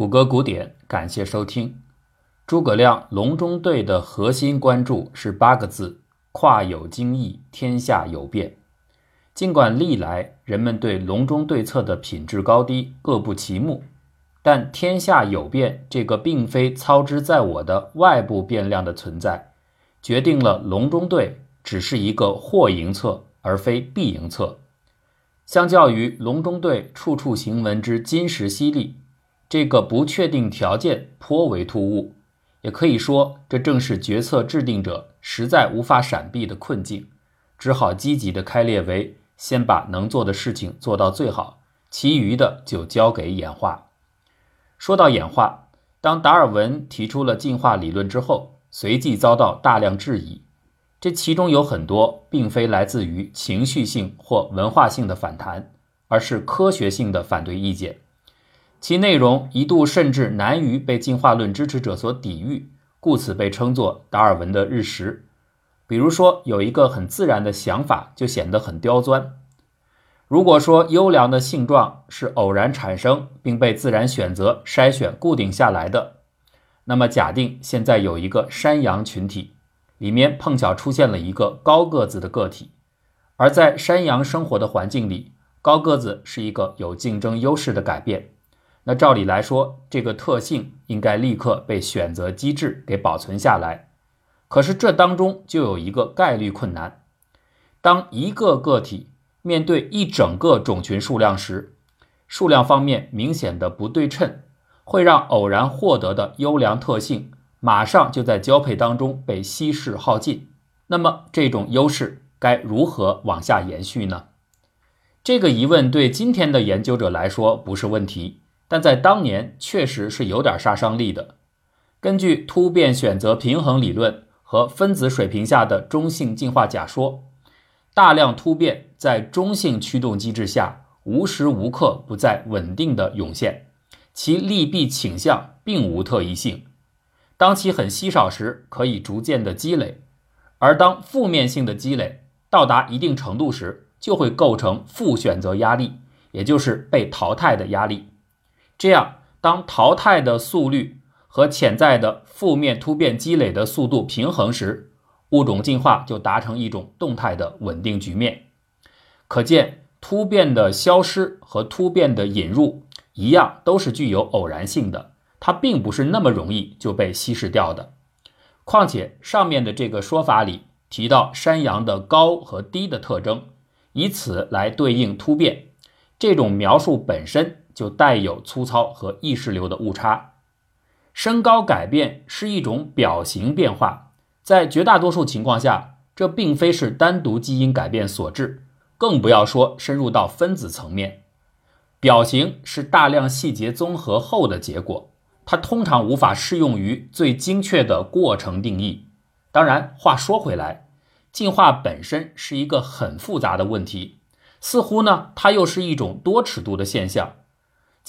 谷歌古典，感谢收听。诸葛亮隆中对的核心关注是八个字：跨有经义，天下有变。尽管历来人们对隆中对策的品质高低各不其目，但天下有变这个并非操之在我的外部变量的存在，决定了隆中对只是一个或赢策而非必赢策。相较于隆中对处处行文之金石犀利。这个不确定条件颇为突兀，也可以说，这正是决策制定者实在无法闪避的困境，只好积极地开列为：先把能做的事情做到最好，其余的就交给演化。说到演化，当达尔文提出了进化理论之后，随即遭到大量质疑，这其中有很多并非来自于情绪性或文化性的反弹，而是科学性的反对意见。其内容一度甚至难于被进化论支持者所抵御，故此被称作达尔文的日食。比如说，有一个很自然的想法就显得很刁钻。如果说优良的性状是偶然产生并被自然选择筛选固定下来的，那么假定现在有一个山羊群体，里面碰巧出现了一个高个子的个体，而在山羊生活的环境里，高个子是一个有竞争优势的改变。那照理来说，这个特性应该立刻被选择机制给保存下来。可是这当中就有一个概率困难：当一个个体面对一整个种群数量时，数量方面明显的不对称，会让偶然获得的优良特性马上就在交配当中被稀释耗尽。那么这种优势该如何往下延续呢？这个疑问对今天的研究者来说不是问题。但在当年确实是有点杀伤力的。根据突变选择平衡理论和分子水平下的中性进化假说，大量突变在中性驱动机制下无时无刻不在稳定的涌现，其利弊倾向并无特异性。当其很稀少时，可以逐渐的积累；而当负面性的积累到达一定程度时，就会构成负选择压力，也就是被淘汰的压力。这样，当淘汰的速率和潜在的负面突变积累的速度平衡时，物种进化就达成一种动态的稳定局面。可见，突变的消失和突变的引入一样，都是具有偶然性的，它并不是那么容易就被稀释掉的。况且，上面的这个说法里提到山羊的高和低的特征，以此来对应突变，这种描述本身。就带有粗糙和意识流的误差。身高改变是一种表型变化，在绝大多数情况下，这并非是单独基因改变所致，更不要说深入到分子层面。表型是大量细节综合后的结果，它通常无法适用于最精确的过程定义。当然，话说回来，进化本身是一个很复杂的问题，似乎呢，它又是一种多尺度的现象。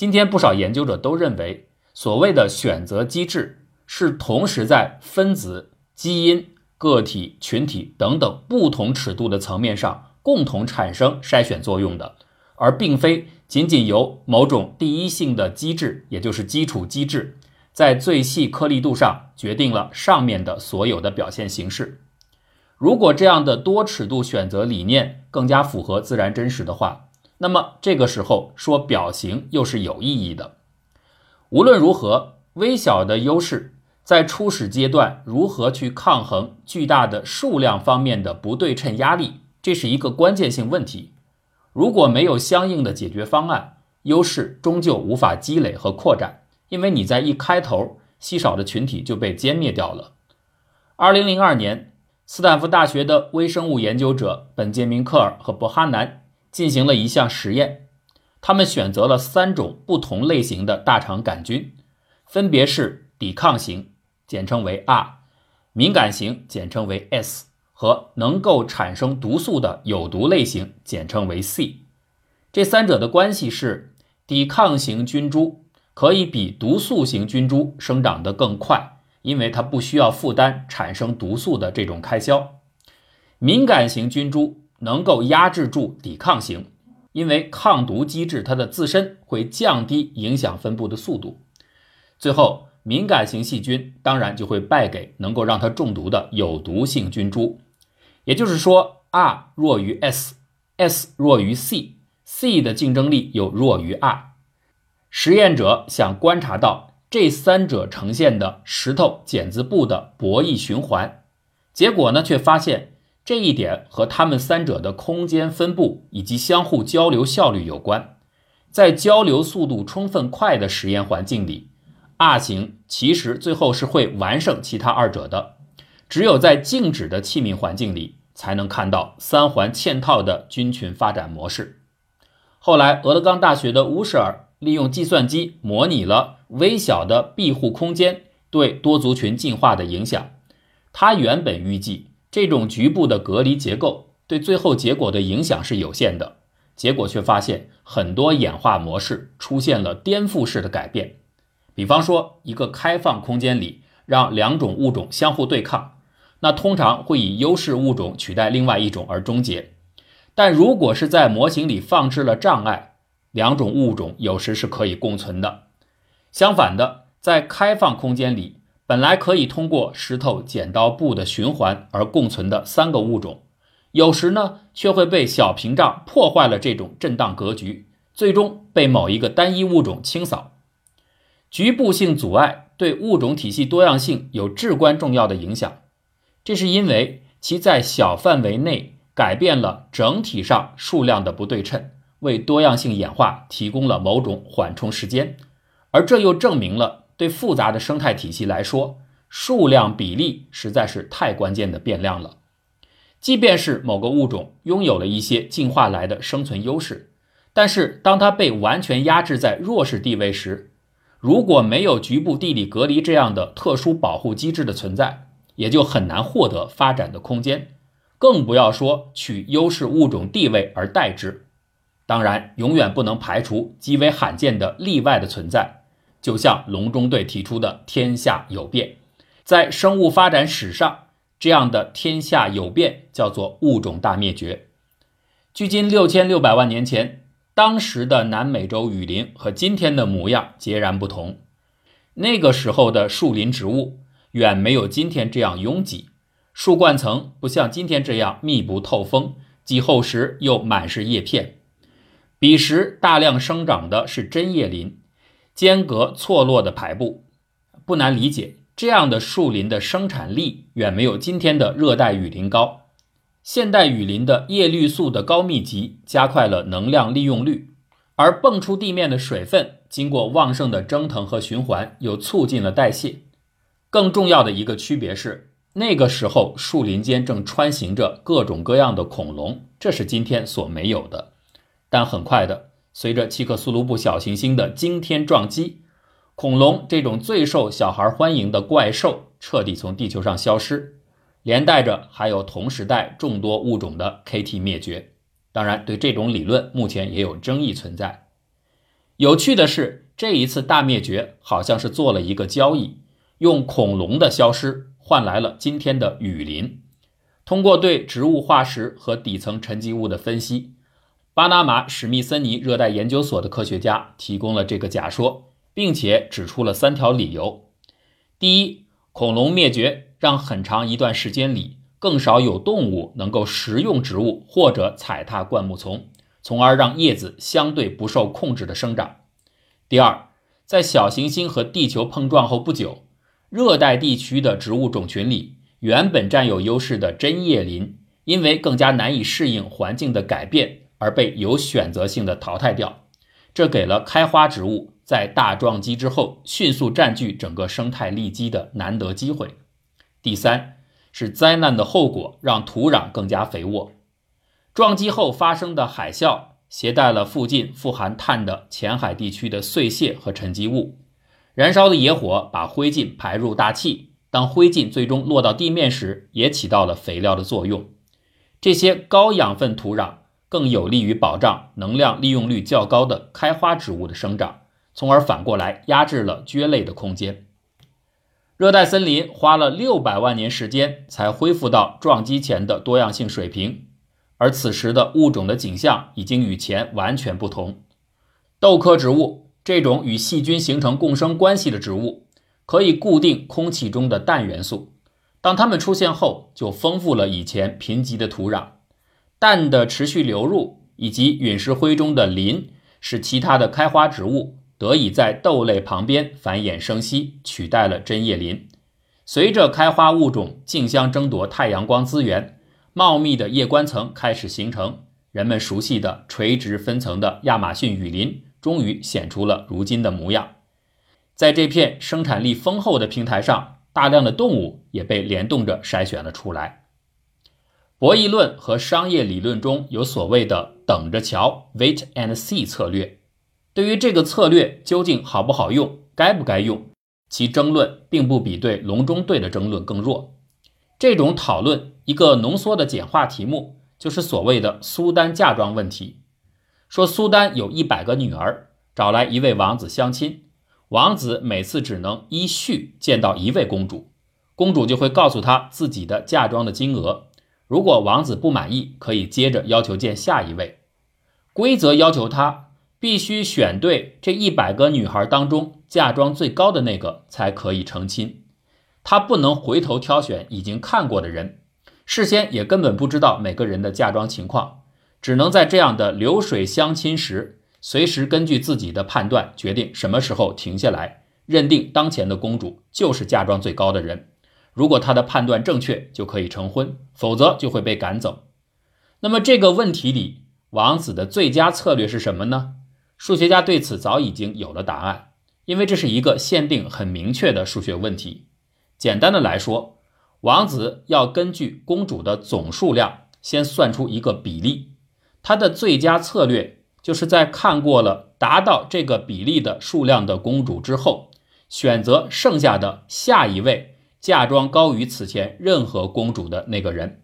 今天不少研究者都认为，所谓的选择机制是同时在分子、基因、个体、群体等等不同尺度的层面上共同产生筛选作用的，而并非仅仅由某种第一性的机制，也就是基础机制，在最细颗粒度上决定了上面的所有的表现形式。如果这样的多尺度选择理念更加符合自然真实的话，那么这个时候说表型又是有意义的。无论如何，微小的优势在初始阶段如何去抗衡巨大的数量方面的不对称压力，这是一个关键性问题。如果没有相应的解决方案，优势终究无法积累和扩展，因为你在一开头稀少的群体就被歼灭掉了。二零零二年，斯坦福大学的微生物研究者本杰明·克尔和伯哈南。进行了一项实验，他们选择了三种不同类型的大肠杆菌，分别是抵抗型（简称为 R）、敏感型（简称为 S） 和能够产生毒素的有毒类型（简称为 C）。这三者的关系是：抵抗型菌株可以比毒素型菌株生长得更快，因为它不需要负担产生毒素的这种开销；敏感型菌株。能够压制住抵抗型，因为抗毒机制它的自身会降低影响分布的速度。最后，敏感型细菌当然就会败给能够让它中毒的有毒性菌株。也就是说，R 弱于 S，S 弱于 C，C 的竞争力又弱于 R。实验者想观察到这三者呈现的石头剪子布的博弈循环，结果呢，却发现这一点和它们三者的空间分布以及相互交流效率有关。在交流速度充分快的实验环境里，R 型其实最后是会完胜其他二者的。只有在静止的器皿环境里，才能看到三环嵌套的菌群发展模式。后来，俄勒冈大学的乌舍尔利用计算机模拟了微小的庇护空间对多族群进化的影响。他原本预计这种局部的隔离结构对最后结果的影响是有限的。结果却发现，很多演化模式出现了颠覆式的改变。比方说，一个开放空间里让两种物种相互对抗，那通常会以优势物种取代另外一种而终结。但如果是在模型里放置了障碍，两种物种有时是可以共存的。相反的，在开放空间里，本来可以通过石头剪刀布的循环而共存的三个物种。有时呢，却会被小屏障破坏了这种震荡格局，最终被某一个单一物种清扫。局部性阻碍对物种体系多样性有至关重要的影响，这是因为其在小范围内改变了整体上数量的不对称，为多样性演化提供了某种缓冲时间，而这又证明了对复杂的生态体系来说，数量比例实在是太关键的变量了。即便是某个物种拥有了一些进化来的生存优势，但是当它被完全压制在弱势地位时，如果没有局部地理隔离这样的特殊保护机制的存在，也就很难获得发展的空间，更不要说取优势物种地位而代之。当然，永远不能排除极为罕见的例外的存在，就像隆中对提出的“天下有变”，在生物发展史上。这样的天下有变，叫做物种大灭绝。距今六千六百万年前，当时的南美洲雨林和今天的模样截然不同。那个时候的树林植物远没有今天这样拥挤，树冠层不像今天这样密不透风，既厚实又满是叶片。彼时大量生长的是针叶林，间隔错落的排布，不难理解。这样的树林的生产力远没有今天的热带雨林高。现代雨林的叶绿素的高密集加快了能量利用率，而蹦出地面的水分经过旺盛的蒸腾和循环，又促进了代谢。更重要的一个区别是，那个时候树林间正穿行着各种各样的恐龙，这是今天所没有的。但很快的，随着契克苏鲁布小行星的惊天撞击。恐龙这种最受小孩欢迎的怪兽彻底从地球上消失，连带着还有同时代众多物种的 KT 灭绝。当然，对这种理论目前也有争议存在。有趣的是，这一次大灭绝好像是做了一个交易，用恐龙的消失换来了今天的雨林。通过对植物化石和底层沉积物的分析，巴拿马史密森尼热带研究所的科学家提供了这个假说。并且指出了三条理由：第一，恐龙灭绝让很长一段时间里更少有动物能够食用植物或者踩踏灌木丛，从而让叶子相对不受控制的生长；第二，在小行星和地球碰撞后不久，热带地区的植物种群里原本占有优势的针叶林，因为更加难以适应环境的改变而被有选择性的淘汰掉，这给了开花植物。在大撞击之后，迅速占据整个生态利基的难得机会。第三是灾难的后果让土壤更加肥沃。撞击后发生的海啸携带了附近富含碳的浅海地区的碎屑和沉积物，燃烧的野火把灰烬排入大气。当灰烬最终落到地面时，也起到了肥料的作用。这些高养分土壤更有利于保障能量利用率较高的开花植物的生长。从而反过来压制了蕨类的空间。热带森林花了六百万年时间才恢复到撞击前的多样性水平，而此时的物种的景象已经与前完全不同。豆科植物这种与细菌形成共生关系的植物，可以固定空气中的氮元素。当它们出现后，就丰富了以前贫瘠的土壤。氮的持续流入以及陨石灰中的磷，使其他的开花植物得以在豆类旁边繁衍生息，取代了针叶林。随着开花物种竞相争夺太阳光资源，茂密的叶冠层开始形成。人们熟悉的垂直分层的亚马逊雨林，终于显出了如今的模样。在这片生产力丰厚的平台上，大量的动物也被联动着筛选了出来。博弈论和商业理论中有所谓的“等着瞧 ”（wait and see） 策略。对于这个策略究竟好不好用、该不该用，其争论并不比对隆中对的争论更弱。这种讨论，一个浓缩的简化题目。就是所谓的苏丹嫁妆问题。说苏丹有一百个女儿，找来一位王子相亲，王子每次只能依序见到一位公主，公主就会告诉他自己的嫁妆的金额。如果王子不满意，可以接着要求见下一位。规则要求他必须选对这一百个女孩当中嫁妆最高的那个才可以成亲，他不能回头挑选已经看过的人。事先也根本不知道每个人的嫁妆情况，只能在这样的流水相亲时，随时根据自己的判断决定什么时候停下来，认定当前的公主就是嫁妆最高的人。如果他的判断正确，就可以成婚；否则就会被赶走。那么这个问题里，王子的最佳策略是什么呢？数学家对此早已经有了答案，因为这是一个限定很明确的数学问题。简单的来说。王子要根据公主的总数量先算出一个比例，他的最佳策略就是在看过了达到这个比例的数量的公主之后，选择剩下的下一位嫁妆高于此前任何公主的那个人。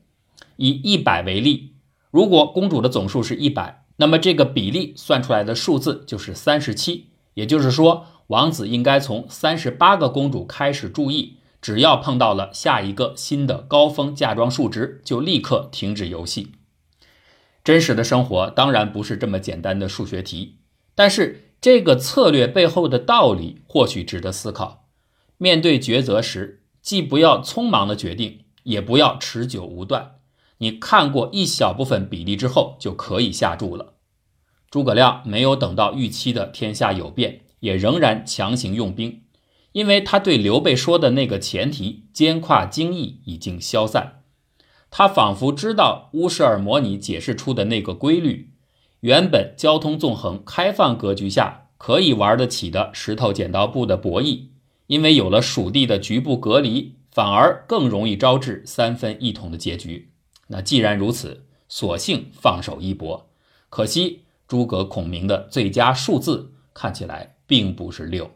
以一百为例，如果公主的总数是一百，那么这个比例算出来的数字就是三十七。也就是说，王子应该从三十八个公主开始注意。只要碰到了下一个新的高峰嫁妆数值，就立刻停止游戏。真实的生活当然不是这么简单的数学题，但是这个策略背后的道理或许值得思考。面对抉择时，既不要匆忙的决定，也不要持久无断。你看过一小部分比例之后，就可以下注了。诸葛亮没有等到预期的天下有变，也仍然强行用兵。因为他对刘备说的那个前提“兼跨荆益”已经消散，他仿佛知道乌舍尔模拟解释出的那个规律：原本交通纵横、开放格局下可以玩得起的石头剪刀布的博弈，因为有了蜀地的局部隔离，反而更容易招致三分一统的结局。那既然如此，索性放手一搏。可惜诸葛孔明的最佳数字看起来并不是六。